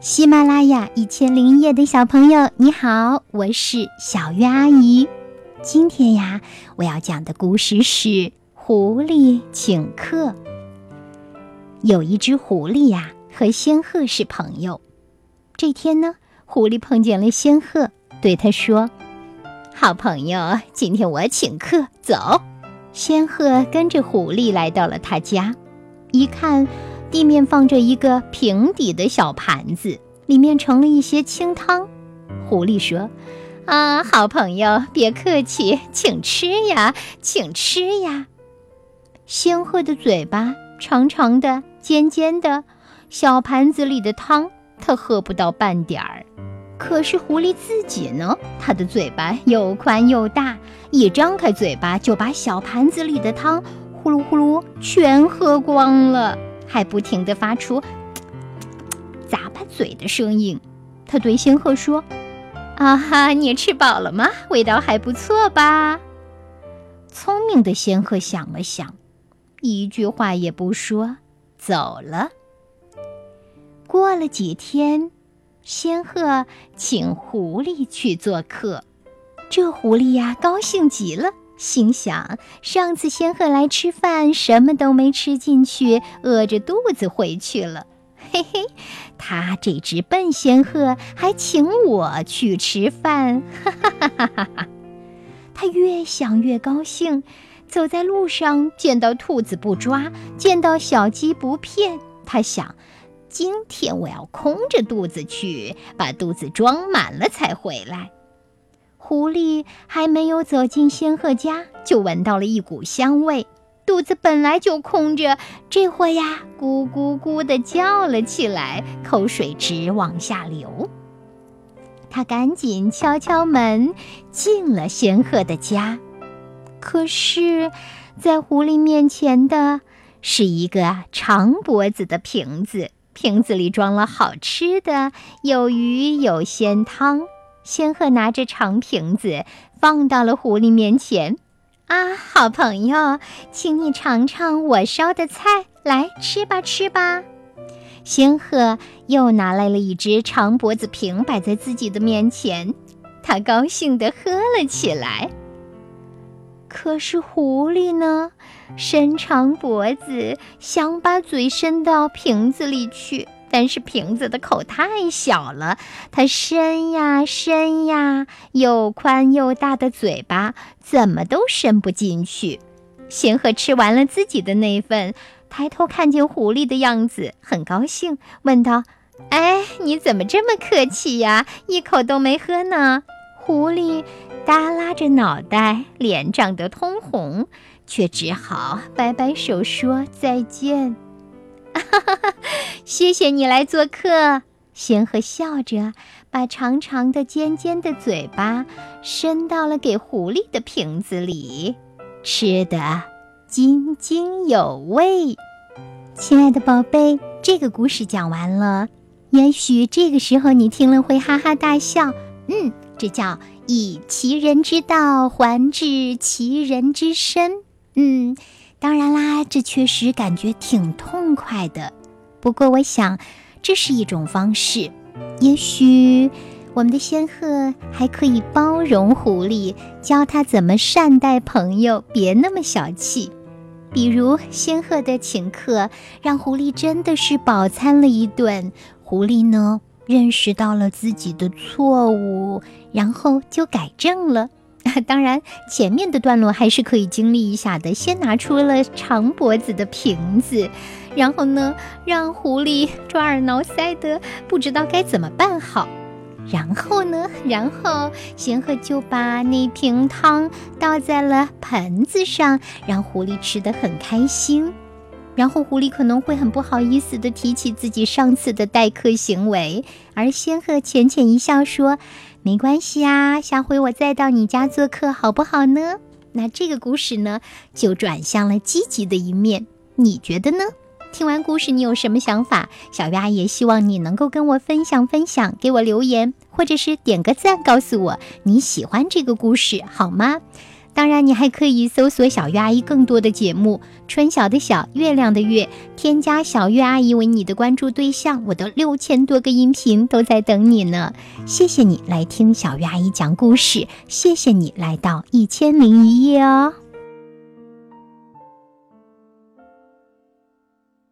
喜马拉雅一千零一夜的小朋友，你好，我是小月阿姨。今天呀，我要讲的故事是《狐狸请客》。有一只狐狸呀，和仙鹤是朋友。这天呢，狐狸碰见了仙鹤，对他说：“好朋友，今天我请客，走。”仙鹤跟着狐狸来到了他家，一看。地面放着一个平底的小盘子，里面盛了一些清汤。狐狸说：“啊，好朋友，别客气，请吃呀，请吃呀。”仙鹤的嘴巴长长的、尖尖的，小盘子里的汤它喝不到半点儿。可是狐狸自己呢，它的嘴巴又宽又大，一张开嘴巴就把小盘子里的汤呼噜呼噜全喝光了。还不停地发出咂巴嘴的声音。他对仙鹤说：“啊哈，你吃饱了吗？味道还不错吧？”聪明的仙鹤想了想，一句话也不说，走了。过了几天，仙鹤请狐狸去做客，这狐狸呀，高兴极了。心想：上次仙鹤来吃饭，什么都没吃进去，饿着肚子回去了。嘿嘿，他这只笨仙鹤还请我去吃饭，哈哈哈哈哈哈！他越想越高兴，走在路上见到兔子不抓，见到小鸡不骗。他想：今天我要空着肚子去，把肚子装满了才回来。狐狸还没有走进仙鹤家，就闻到了一股香味。肚子本来就空着，这会呀，咕咕咕地叫了起来，口水直往下流。他赶紧敲敲门，进了仙鹤的家。可是，在狐狸面前的是一个长脖子的瓶子，瓶子里装了好吃的，有鱼，有鲜汤。仙鹤拿着长瓶子放到了狐狸面前，啊，好朋友，请你尝尝我烧的菜，来吃吧，吃吧。仙鹤又拿来了一只长脖子瓶，摆在自己的面前，他高兴地喝了起来。可是狐狸呢，伸长脖子想把嘴伸到瓶子里去。但是瓶子的口太小了，它伸呀伸呀，又宽又大的嘴巴怎么都伸不进去。仙鹤吃完了自己的那份，抬头看见狐狸的样子，很高兴，问道：“哎，你怎么这么客气呀？一口都没喝呢？”狐狸耷拉着脑袋，脸涨得通红，却只好摆摆手说再见。哈哈哈！谢谢你来做客。仙鹤笑着，把长长的、尖尖的嘴巴伸到了给狐狸的瓶子里，吃得津津有味。亲爱的宝贝，这个故事讲完了。也许这个时候你听了会哈哈大笑。嗯，这叫以其人之道还治其人之身。嗯。当然啦，这确实感觉挺痛快的。不过，我想这是一种方式。也许我们的仙鹤还可以包容狐狸，教他怎么善待朋友，别那么小气。比如仙鹤的请客，让狐狸真的是饱餐了一顿。狐狸呢，认识到了自己的错误，然后就改正了。当然，前面的段落还是可以经历一下的。先拿出了长脖子的瓶子，然后呢，让狐狸抓耳挠腮的，不知道该怎么办好。然后呢，然后仙鹤就把那瓶汤倒在了盆子上，让狐狸吃的很开心。然后狐狸可能会很不好意思的提起自己上次的待客行为，而仙鹤浅浅一笑说。没关系啊，下回我再到你家做客，好不好呢？那这个故事呢，就转向了积极的一面，你觉得呢？听完故事，你有什么想法？小鱼阿姨希望你能够跟我分享分享，给我留言，或者是点个赞，告诉我你喜欢这个故事，好吗？当然，你还可以搜索小月阿姨更多的节目，春晓的晓，月亮的月，添加小月阿姨为你的关注对象，我的六千多个音频都在等你呢。谢谢你来听小月阿姨讲故事，谢谢你来到一千零一夜哦。